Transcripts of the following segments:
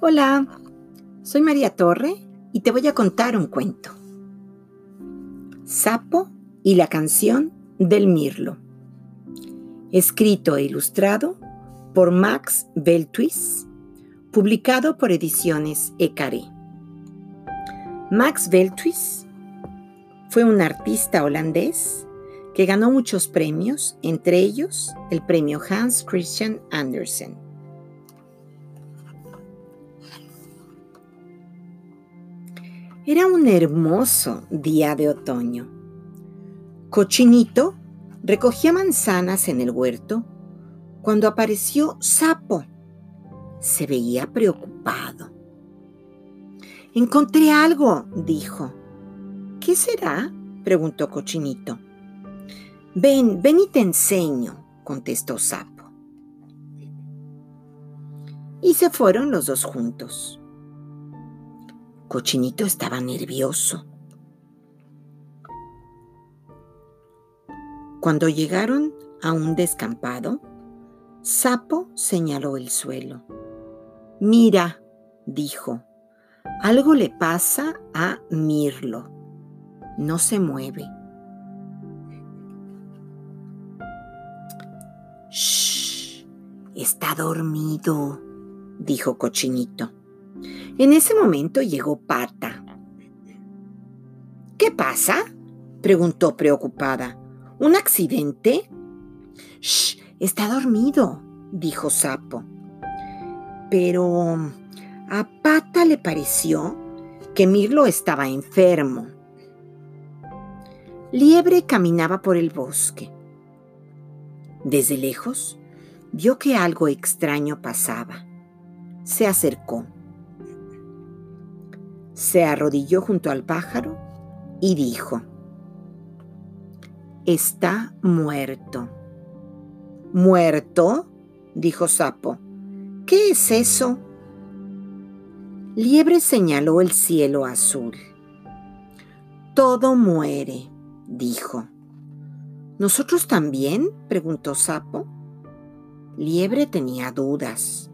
Hola, soy María Torre y te voy a contar un cuento. Sapo y la canción del mirlo. Escrito e ilustrado por Max Beltwis, publicado por Ediciones Ecaré. Max Beltwis fue un artista holandés que ganó muchos premios, entre ellos el premio Hans Christian Andersen. Era un hermoso día de otoño. Cochinito recogía manzanas en el huerto cuando apareció Sapo. Se veía preocupado. Encontré algo, dijo. ¿Qué será? preguntó Cochinito. Ven, ven y te enseño, contestó Sapo. Y se fueron los dos juntos. Cochinito estaba nervioso. Cuando llegaron a un descampado, Sapo señaló el suelo. Mira, dijo, algo le pasa a Mirlo. No se mueve. Shh, está dormido, dijo Cochinito. En ese momento llegó Pata. ¿Qué pasa? preguntó preocupada. ¿Un accidente? Shh, está dormido, dijo Sapo. Pero a Pata le pareció que Mirlo estaba enfermo. Liebre caminaba por el bosque. Desde lejos vio que algo extraño pasaba. Se acercó se arrodilló junto al pájaro y dijo, Está muerto. ¿Muerto? dijo Sapo. ¿Qué es eso? Liebre señaló el cielo azul. Todo muere, dijo. ¿Nosotros también? preguntó Sapo. Liebre tenía dudas.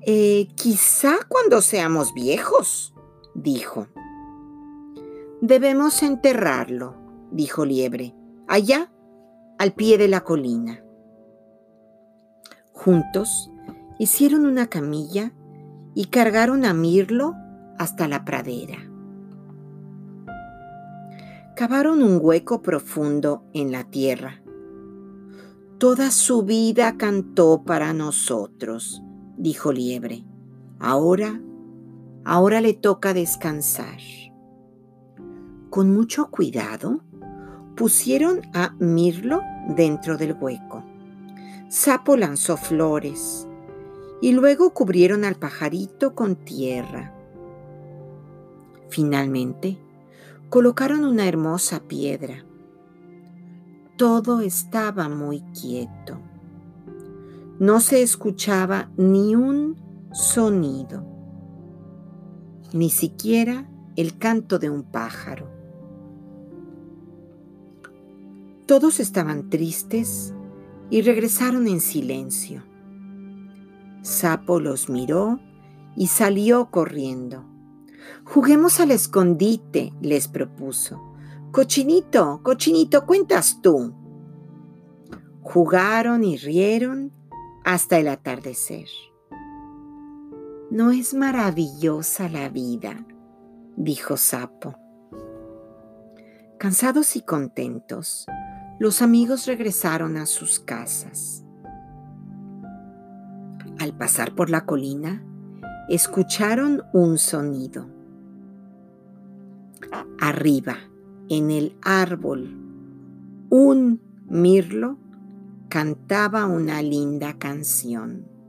Eh, quizá cuando seamos viejos, dijo. Debemos enterrarlo, dijo Liebre, allá, al pie de la colina. Juntos hicieron una camilla y cargaron a Mirlo hasta la pradera. Cavaron un hueco profundo en la tierra. Toda su vida cantó para nosotros, dijo Liebre. Ahora Ahora le toca descansar. Con mucho cuidado, pusieron a Mirlo dentro del hueco. Sapo lanzó flores y luego cubrieron al pajarito con tierra. Finalmente, colocaron una hermosa piedra. Todo estaba muy quieto. No se escuchaba ni un sonido ni siquiera el canto de un pájaro. Todos estaban tristes y regresaron en silencio. Sapo los miró y salió corriendo. Juguemos al escondite, les propuso. Cochinito, cochinito, cuentas tú. Jugaron y rieron hasta el atardecer. ¿No es maravillosa la vida? dijo Sapo. Cansados y contentos, los amigos regresaron a sus casas. Al pasar por la colina, escucharon un sonido. Arriba, en el árbol, un mirlo cantaba una linda canción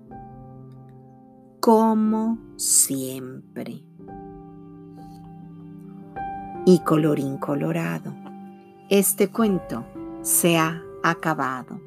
como siempre. Y colorín colorado, este cuento se ha acabado.